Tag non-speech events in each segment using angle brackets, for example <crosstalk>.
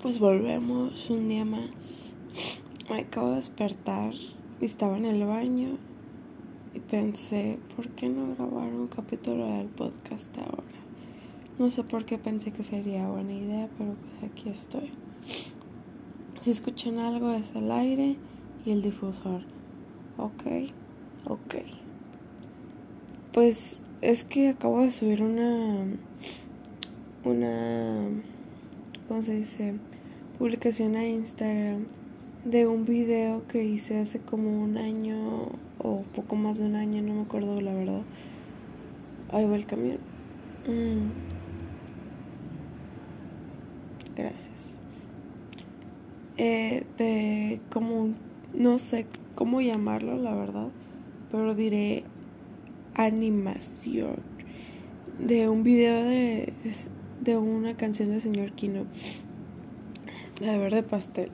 Pues volvemos un día más. Me acabo de despertar y estaba en el baño y pensé, ¿por qué no grabar un capítulo del podcast ahora? No sé por qué pensé que sería buena idea, pero pues aquí estoy. Si escuchan algo es el aire y el difusor. Ok, ok. Pues es que acabo de subir una una ¿cómo se dice? publicación a Instagram de un video que hice hace como un año o poco más de un año, no me acuerdo la verdad. Ahí va el camión. Mm. Gracias. Eh, de como, no sé cómo llamarlo, la verdad, pero diré animación de un video de de una canción de señor Kino, la de verde pastel.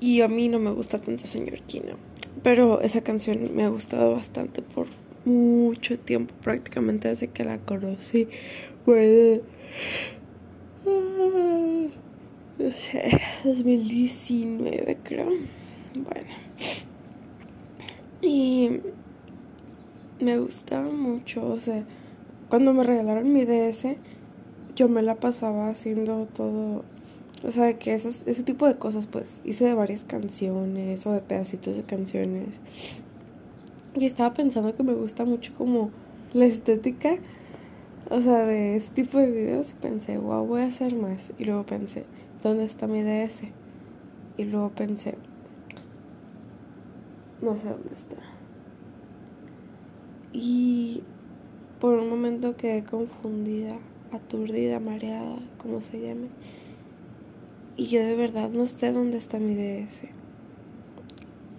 Y a mí no me gusta tanto señor Kino, pero esa canción me ha gustado bastante por mucho tiempo, prácticamente desde que la conocí. Fue 2019 creo. Bueno. Y me gustaba mucho, o sea, cuando me regalaron mi DS, yo me la pasaba haciendo todo, o sea, que ese tipo de cosas, pues hice de varias canciones o de pedacitos de canciones. Y estaba pensando que me gusta mucho como la estética, o sea, de ese tipo de videos. Y pensé, wow, voy a hacer más. Y luego pensé, ¿dónde está mi DS? Y luego pensé, no sé dónde está. Y por un momento quedé confundida aturdida, mareada, como se llame. Y yo de verdad no sé dónde está mi DS.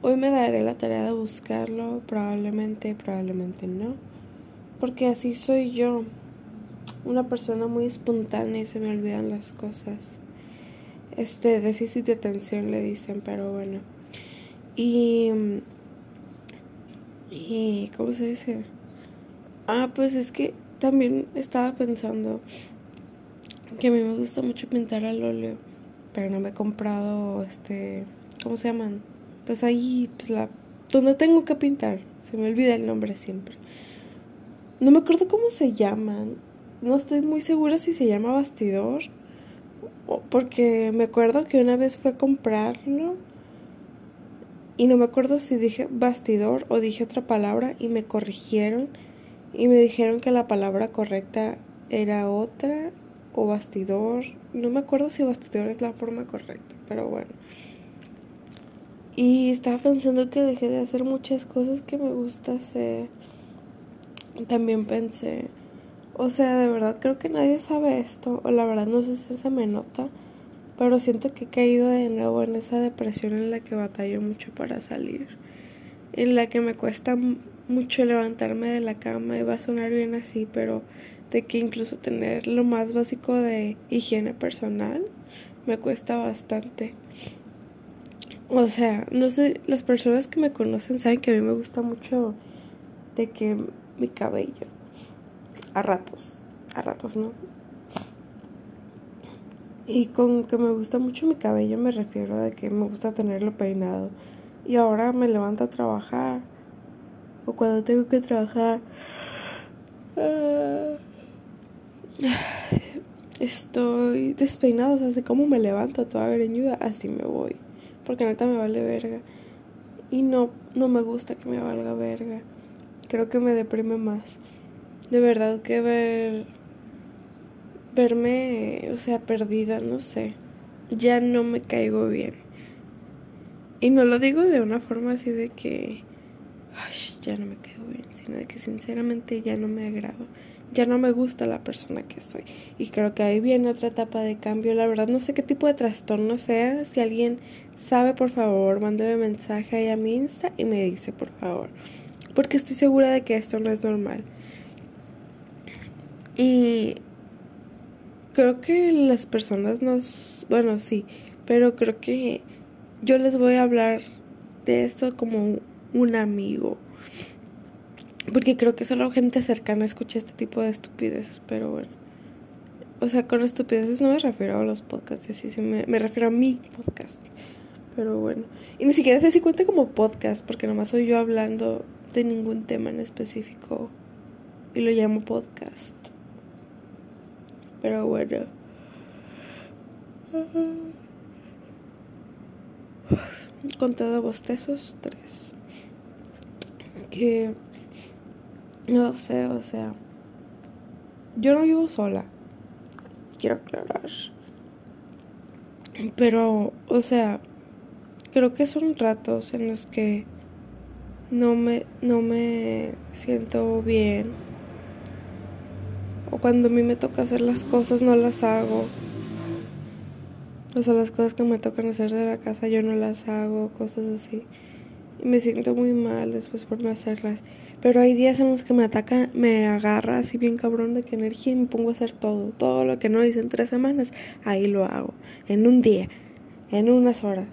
Hoy me daré la tarea de buscarlo, probablemente, probablemente no. Porque así soy yo. Una persona muy espontánea y se me olvidan las cosas. Este déficit de atención le dicen, pero bueno. Y. Y. ¿Cómo se dice? Ah, pues es que también estaba pensando que a mí me gusta mucho pintar al óleo, pero no me he comprado este, ¿cómo se llaman? Pues ahí, pues la, donde tengo que pintar, se me olvida el nombre siempre. No me acuerdo cómo se llaman, no estoy muy segura si se llama bastidor, porque me acuerdo que una vez fue a comprarlo y no me acuerdo si dije bastidor o dije otra palabra y me corrigieron y me dijeron que la palabra correcta era otra o bastidor. No me acuerdo si bastidor es la forma correcta, pero bueno. Y estaba pensando que dejé de hacer muchas cosas que me gusta hacer. También pensé, o sea, de verdad creo que nadie sabe esto, o la verdad no sé si se me nota, pero siento que he caído de nuevo en esa depresión en la que batallo mucho para salir, en la que me cuesta mucho levantarme de la cama y va a sonar bien así, pero de que incluso tener lo más básico de higiene personal me cuesta bastante. O sea, no sé, las personas que me conocen saben que a mí me gusta mucho de que mi cabello, a ratos, a ratos no. Y con que me gusta mucho mi cabello me refiero a que me gusta tenerlo peinado. Y ahora me levanto a trabajar cuando tengo que trabajar. Ah, estoy despeinada, o sea, sé cómo me levanto toda greñuda, así me voy. Porque neta me vale verga. Y no, no me gusta que me valga verga. Creo que me deprime más. De verdad que ver. Verme, o sea, perdida, no sé. Ya no me caigo bien. Y no lo digo de una forma así de que ya no me quedo bien, sino de que sinceramente ya no me agrado, ya no me gusta la persona que soy. Y creo que ahí viene otra etapa de cambio. La verdad no sé qué tipo de trastorno sea. Si alguien sabe, por favor, mándeme mensaje ahí a mi Insta y me dice, por favor. Porque estoy segura de que esto no es normal. Y creo que las personas nos... Bueno, sí, pero creo que yo les voy a hablar de esto como un amigo. Porque creo que solo gente cercana escucha este tipo de estupideces, pero bueno. O sea, con estupideces no me refiero a los podcasts, así, me, me refiero a mi podcast. Pero bueno. Y ni siquiera sé si cuenta como podcast, porque nomás soy yo hablando de ningún tema en específico. Y lo llamo podcast. Pero bueno. Contado bostezos, tres. Que. No sé, o sea. Yo no vivo sola. Quiero aclarar. Pero, o sea, creo que son ratos en los que no me, no me siento bien. O cuando a mí me toca hacer las cosas, no las hago. O sea, las cosas que me tocan hacer de la casa, yo no las hago, cosas así. Y me siento muy mal después por no hacerlas. Pero hay días en los que me ataca, me agarra así bien cabrón de que energía y me pongo a hacer todo. Todo lo que no hice en tres semanas, ahí lo hago. En un día, en unas horas.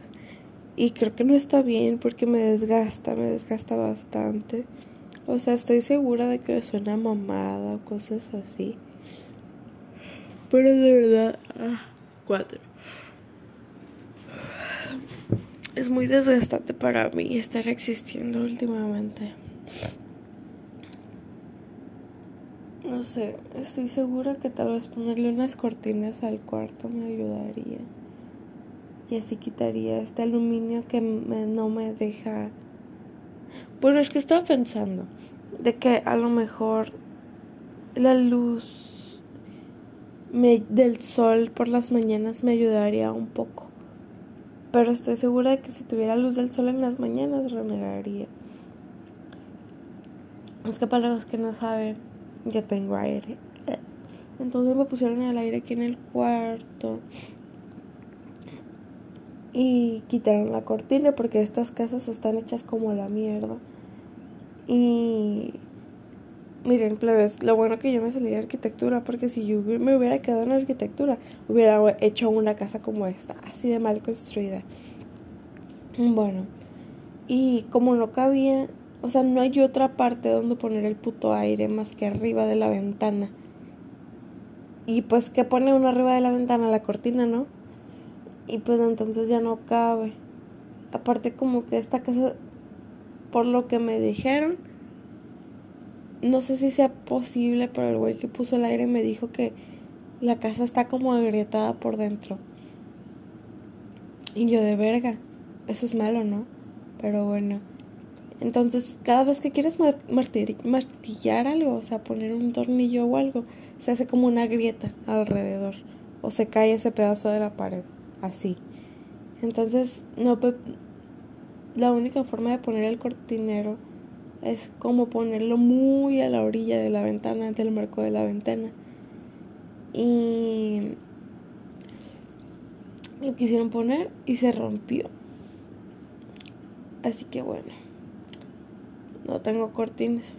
Y creo que no está bien porque me desgasta, me desgasta bastante. O sea, estoy segura de que suena mamada o cosas así. Pero de verdad, ah, cuatro. Es muy desgastante para mí estar existiendo últimamente. No sé, estoy segura que tal vez ponerle unas cortinas al cuarto me ayudaría y así quitaría este aluminio que no me deja... Bueno, es que estaba pensando de que a lo mejor la luz del sol por las mañanas me ayudaría un poco. Pero estoy segura de que si tuviera luz del sol en las mañanas renegaría. Es que para los que no saben, yo tengo aire. Entonces me pusieron el aire aquí en el cuarto y quitaron la cortina porque estas casas están hechas como la mierda. Y miren, plebes, lo bueno que yo me salí de arquitectura porque si yo me hubiera quedado en arquitectura, hubiera hecho una casa como esta, así de mal construida. Bueno, y como no cabía, o sea, no hay otra parte donde poner el puto aire más que arriba de la ventana. Y pues, ¿qué pone uno arriba de la ventana? La cortina, ¿no? y pues entonces ya no cabe. Aparte como que esta casa, por lo que me dijeron, no sé si sea posible, pero el güey que puso el aire me dijo que la casa está como agrietada por dentro. Y yo de verga, eso es malo, ¿no? Pero bueno. Entonces, cada vez que quieres martillar algo, o sea, poner un tornillo o algo, se hace como una grieta alrededor. O se cae ese pedazo de la pared así. Entonces, no la única forma de poner el cortinero es como ponerlo muy a la orilla de la ventana, del marco de la ventana. Y lo quisieron poner y se rompió. Así que bueno, no tengo cortinas.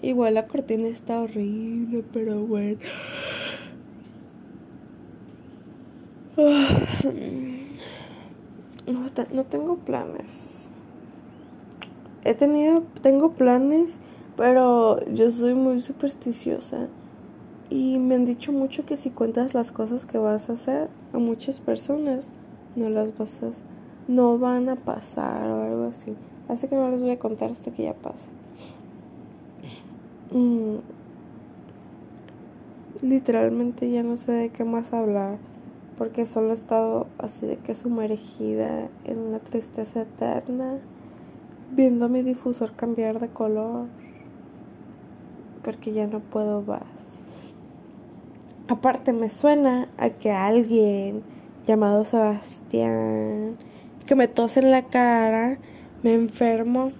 Igual la cortina está horrible, pero bueno. <sighs> No, no tengo planes. He tenido, tengo planes, pero yo soy muy supersticiosa. Y me han dicho mucho que si cuentas las cosas que vas a hacer a muchas personas, no las vas a, no van a pasar o algo así. Así que no les voy a contar hasta que ya pase. Mm. Literalmente ya no sé de qué más hablar porque solo he estado así de que sumergida en una tristeza eterna, viendo mi difusor cambiar de color, porque ya no puedo más. Aparte me suena a que alguien llamado Sebastián, que me tose en la cara, me enfermo.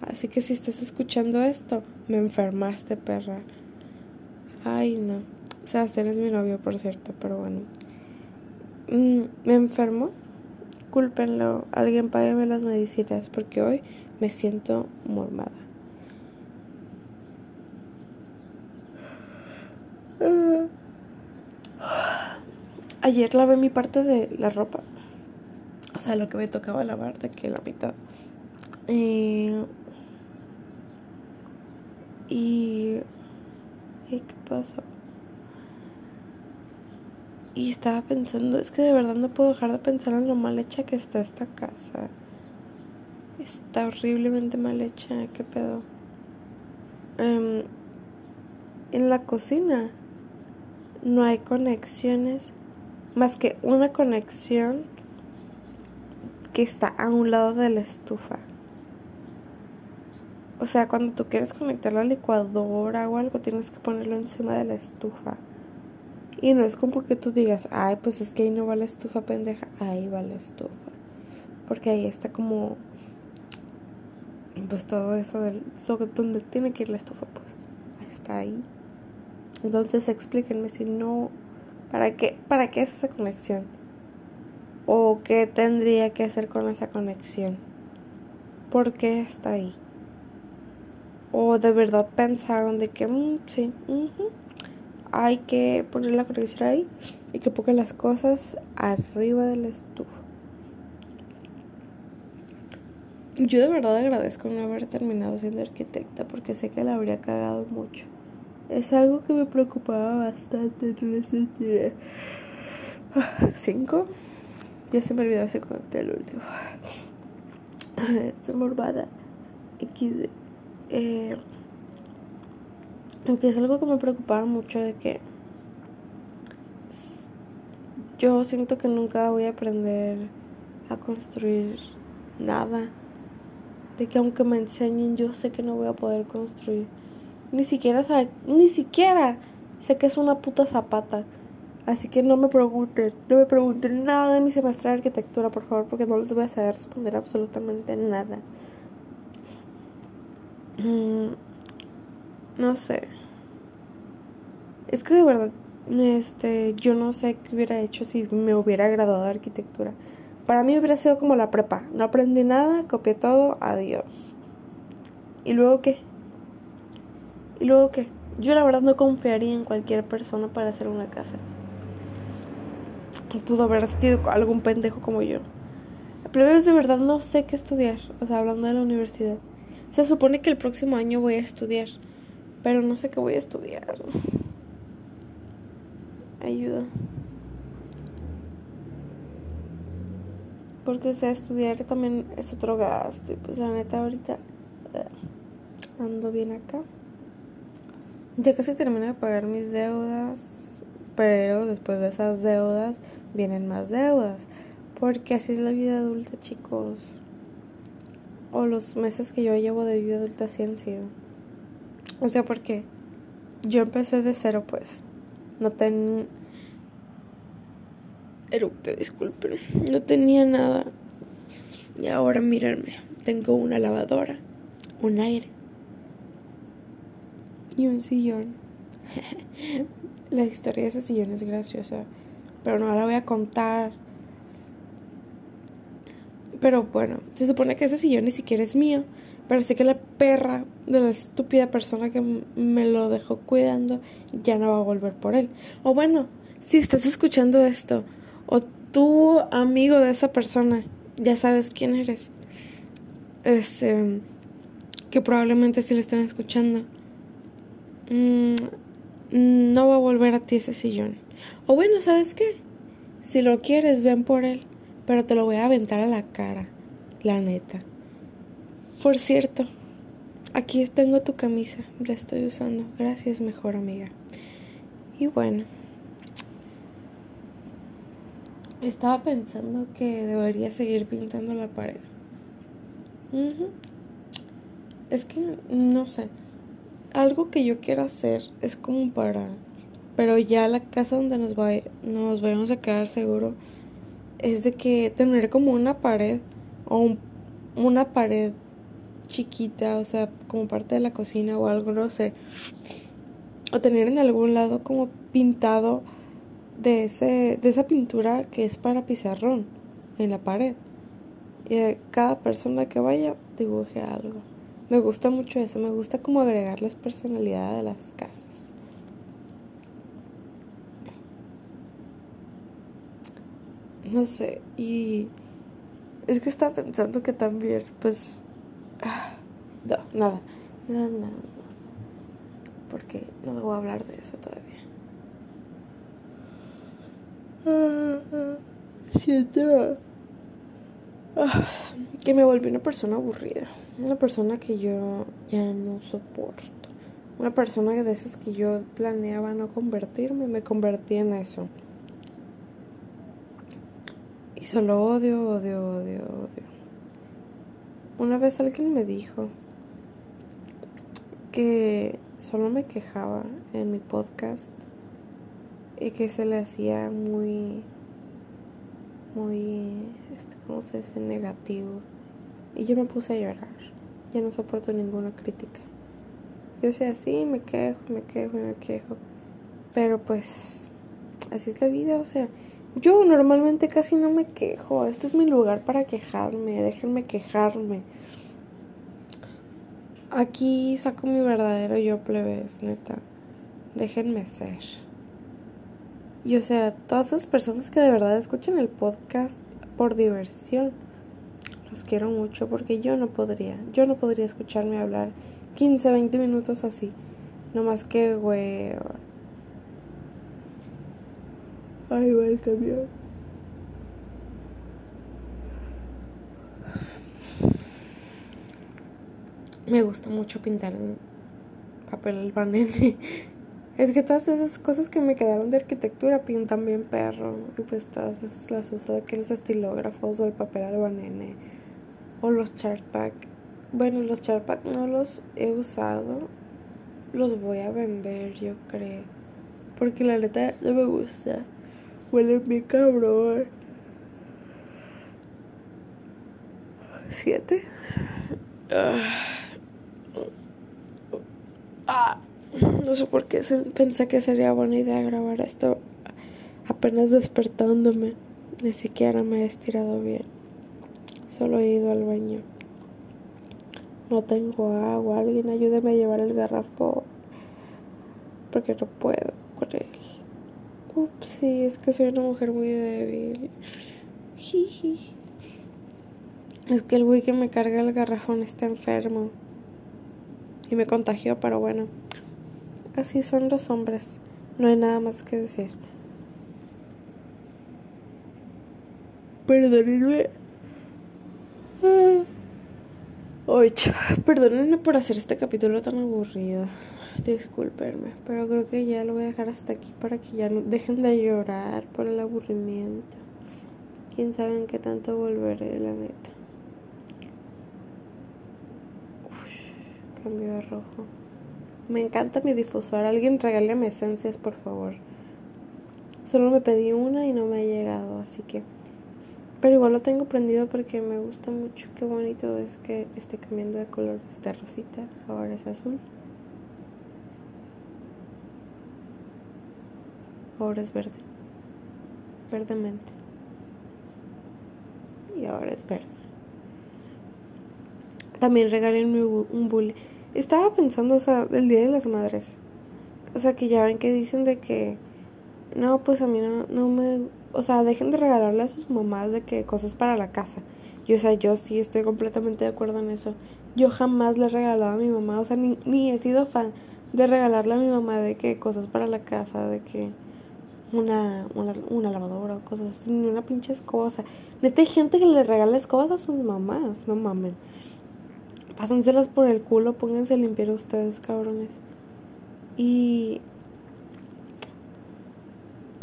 Así que si estás escuchando esto, me enfermaste, perra. Ay, no. Sebastián es mi novio, por cierto, pero bueno. Mm, me enfermo, cúlpenlo, alguien págueme las medicinas porque hoy me siento mormada. Ayer lavé mi parte de la ropa. O sea, lo que me tocaba lavar de que la mitad. Y. ¿Y. ¿Y qué pasó? Y estaba pensando, es que de verdad no puedo dejar de pensar en lo mal hecha que está esta casa. Está horriblemente mal hecha, qué pedo. Em, en la cocina no hay conexiones más que una conexión que está a un lado de la estufa. O sea, cuando tú quieres conectar la licuadora o algo, tienes que ponerlo encima de la estufa. Y no es como que tú digas, ay, pues es que ahí no va la estufa, pendeja. Ahí va la estufa. Porque ahí está como. Pues todo eso, del, donde tiene que ir la estufa, pues. Está ahí. Entonces explíquenme si no. ¿Para qué, ¿Para qué es esa conexión? ¿O qué tendría que hacer con esa conexión? ¿Por qué está ahí? o de verdad pensaron de que mm, sí, hay que poner la conexión ahí y que pongan las cosas arriba de la estufa. Yo de verdad agradezco no haber terminado siendo arquitecta porque sé que la habría cagado mucho. Es algo que me preocupaba bastante. ¿Cinco? Ya se me olvidó ese conté el último. <laughs> Estoy morbada. XD eh, es algo que me preocupaba mucho de que yo siento que nunca voy a aprender a construir nada. De que aunque me enseñen, yo sé que no voy a poder construir. Ni siquiera sabe, ni siquiera sé que es una puta zapata. Así que no me pregunten, no me pregunten nada de mi semestre de arquitectura, por favor, porque no les voy a saber responder absolutamente nada. Mm, no sé. Es que de verdad, este, yo no sé qué hubiera hecho si me hubiera graduado de arquitectura. Para mí hubiera sido como la prepa. No aprendí nada, copié todo, adiós. ¿Y luego qué? ¿Y luego qué? Yo la verdad no confiaría en cualquier persona para hacer una casa. Pudo haber sido algún pendejo como yo. Pero de verdad no sé qué estudiar. O sea, hablando de la universidad. Se supone que el próximo año voy a estudiar, pero no sé qué voy a estudiar. Ayuda. Porque, o sea, estudiar también es otro gasto. Y pues la neta ahorita eh, ando bien acá. Ya casi termino de pagar mis deudas. Pero después de esas deudas vienen más deudas. Porque así es la vida adulta, chicos o los meses que yo llevo de vida adulta así han sido. O sea, porque yo empecé de cero, pues. No ten... Eructe, disculpen. No tenía nada. Y ahora mírenme. Tengo una lavadora, un aire y un sillón. <laughs> la historia de ese sillón es graciosa. Pero no la voy a contar pero bueno, se supone que ese sillón ni siquiera es mío. Pero sé que la perra de la estúpida persona que me lo dejó cuidando ya no va a volver por él. O bueno, si estás escuchando esto, o tú, amigo de esa persona, ya sabes quién eres. Este, que probablemente si lo están escuchando. Mm, no va a volver a ti ese sillón. O bueno, ¿sabes qué? Si lo quieres, ven por él pero te lo voy a aventar a la cara, la neta. Por cierto, aquí tengo tu camisa, la estoy usando. Gracias, mejor amiga. Y bueno, estaba pensando que debería seguir pintando la pared. Es que, no sé, algo que yo quiero hacer es como para... Pero ya la casa donde nos, va, nos vayamos a quedar seguro es de que tener como una pared o una pared chiquita, o sea, como parte de la cocina o algo, no sé. O tener en algún lado como pintado de ese de esa pintura que es para pizarrón en la pared. Y cada persona que vaya dibuje algo. Me gusta mucho eso, me gusta como agregarles personalidad a las casas. no sé, y es que estaba pensando que también, pues, no, nada, nada, nada, nada, porque no debo hablar de eso todavía. siento ah, que me volví una persona aburrida. Una persona que yo ya no soporto. Una persona de esas que yo planeaba no convertirme, me convertí en eso. Y solo odio, odio, odio, odio. Una vez alguien me dijo que solo me quejaba en mi podcast y que se le hacía muy, muy, este, ¿cómo se dice? Negativo. Y yo me puse a llorar. Ya no soporto ninguna crítica. Yo sé así, me quejo, me quejo me quejo. Pero pues, así es la vida, o sea, yo normalmente casi no me quejo. Este es mi lugar para quejarme. Déjenme quejarme. Aquí saco mi verdadero yo plebes, neta. Déjenme ser. Y o sea, todas esas personas que de verdad escuchan el podcast por diversión, los quiero mucho porque yo no podría. Yo no podría escucharme hablar 15, 20 minutos así. No más que, güey. Ay, va el camión. Me gusta mucho pintar en papel albanene. <laughs> Es que todas esas cosas que me quedaron de arquitectura pintan bien perro. Y pues todas esas las uso de que los estilógrafos o el papel albanene o los chartpack. Bueno, los chartpack no los he usado. Los voy a vender, yo creo. Porque la neta no me gusta. Huele mi cabrón. Siete. Ah. No sé por qué pensé que sería buena idea grabar esto apenas despertándome. Ni siquiera me he estirado bien. Solo he ido al baño. No tengo agua. Alguien ayúdeme a llevar el garrafón. Porque no puedo con él. Ups, sí, es que soy una mujer muy débil. Es que el güey que me carga el garrafón está enfermo. Y me contagió, pero bueno. Así son los hombres. No hay nada más que decir. Perdónenme. Ah. Ocho. Perdónenme por hacer este capítulo tan aburrido. Disculpenme, pero creo que ya lo voy a dejar hasta aquí para que ya no dejen de llorar por el aburrimiento. Quién sabe en qué tanto volveré, la neta. Uf, cambio de rojo. Me encanta mi difusor. Alguien regáleme esencias, por favor. Solo me pedí una y no me ha llegado, así que... Pero igual lo tengo prendido porque me gusta mucho. Qué bonito es que esté cambiando de color. Está rosita, ahora es azul. Ahora es verde. Verdemente. Y ahora es verde. También regálenme un bully. Estaba pensando, o sea, el Día de las Madres. O sea, que ya ven que dicen de que... No, pues a mí no, no me... O sea, dejen de regalarle a sus mamás de que cosas para la casa. Y o sea, yo sí estoy completamente de acuerdo en eso. Yo jamás le he regalado a mi mamá, o sea, ni, ni he sido fan de regalarle a mi mamá de que cosas para la casa, de que una, una, una lavadora o cosas así, ni una pinche cosa. Neta, hay gente que le regala cosas a sus mamás, no mamen. Pásenselas por el culo, pónganse a limpiar ustedes, cabrones. Y.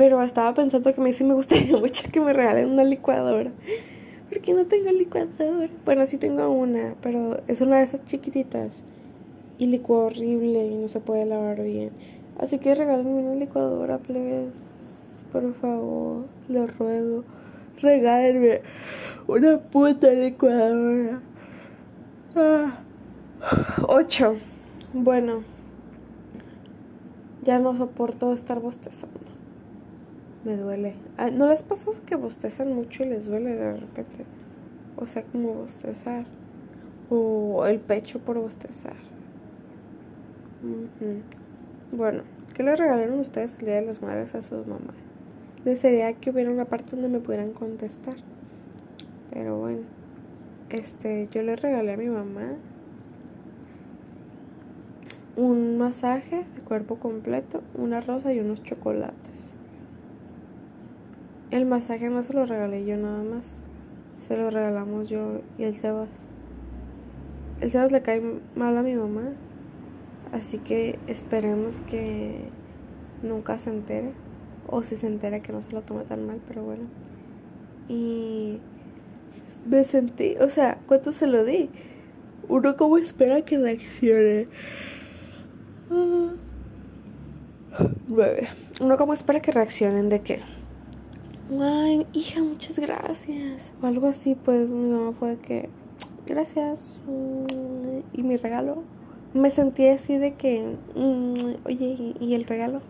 Pero estaba pensando que me sí me gustaría <laughs> mucho que me regalen una licuadora. Porque no tengo licuadora. Bueno, sí tengo una, pero es una de esas chiquititas. Y licúa horrible y no se puede lavar bien. Así que regálenme una licuadora, plebes. Por favor, lo ruego. Regálenme una puta licuadora. Ah, ocho. Bueno. Ya no soporto estar bostezando. Me duele. Ah, ¿No les pasa que bostezan mucho y les duele de repente? O sea, como bostezar. O el pecho por bostezar. Bueno, ¿qué le regalaron ustedes el Día de las Madres a sus mamás? Desearía que hubiera una parte donde me pudieran contestar. Pero bueno este, yo le regalé a mi mamá un masaje de cuerpo completo, una rosa y unos chocolates. El masaje no se lo regalé yo nada más. Se lo regalamos yo y el Sebas. El Sebas le cae mal a mi mamá. Así que esperemos que nunca se entere. O si se entera que no se lo tome tan mal, pero bueno. Y me sentí, o sea, ¿cuánto se lo di? Uno como espera que reaccione. Nueve. Uno como espera que reaccionen de qué? Ay, hija, muchas gracias. O algo así, pues mi mamá fue de que, gracias. Y mi regalo. Me sentí así de que, mm, oye, ¿y el regalo?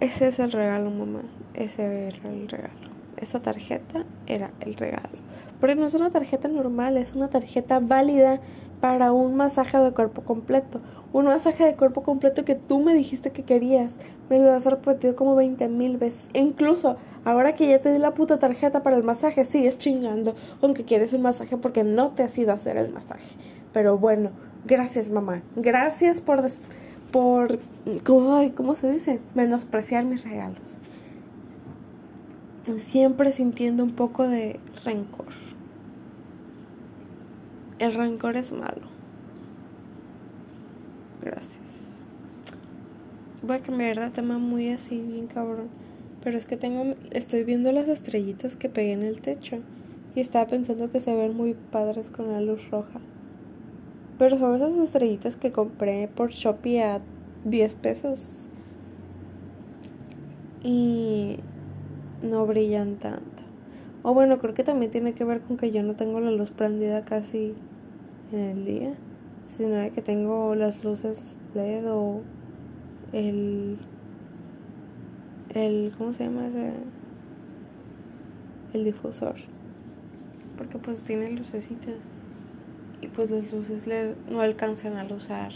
Ese es el regalo, mamá. Ese era el regalo. Esa tarjeta era el regalo. Porque no es una tarjeta normal, es una tarjeta válida para un masaje de cuerpo completo. Un masaje de cuerpo completo que tú me dijiste que querías. Me lo has repetido como 20 mil veces. Incluso ahora que ya te di la puta tarjeta para el masaje, sigues chingando aunque quieres un masaje porque no te has ido a hacer el masaje. Pero bueno, gracias mamá. Gracias por... por ¿cómo, ¿Cómo se dice? Menospreciar mis regalos. Siempre sintiendo un poco de rencor. El rencor es malo. Gracias. Voy a cambiar de tema muy así, bien cabrón. Pero es que tengo, estoy viendo las estrellitas que pegué en el techo. Y estaba pensando que se ven muy padres con la luz roja. Pero son esas estrellitas que compré por Shopee a 10 pesos. Y no brillan tanto. O bueno, creo que también tiene que ver con que yo no tengo la luz prendida casi en el día, sino de que tengo las luces LED o el el ¿cómo se llama ese? el difusor. Porque pues tiene lucecitas y pues las luces LED no alcanzan a usar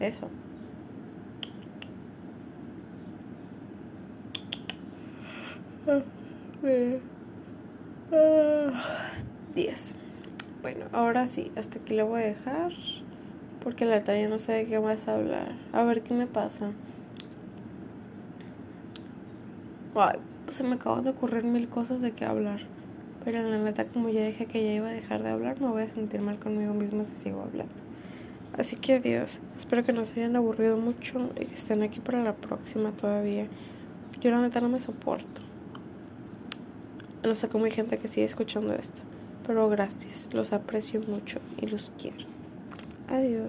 eso. 10. Bueno, ahora sí, hasta aquí lo voy a dejar. Porque la talla no sé de qué más hablar. A ver qué me pasa. Ay, pues se me acaban de ocurrir mil cosas de qué hablar. Pero en la neta, como ya dije que ya iba a dejar de hablar, me voy a sentir mal conmigo misma si sigo hablando. Así que adiós. Espero que no se hayan aburrido mucho y que estén aquí para la próxima todavía. Yo la neta no me soporto. No sé cómo hay gente que sigue escuchando esto. Pero gracias. Los aprecio mucho y los quiero. Adiós.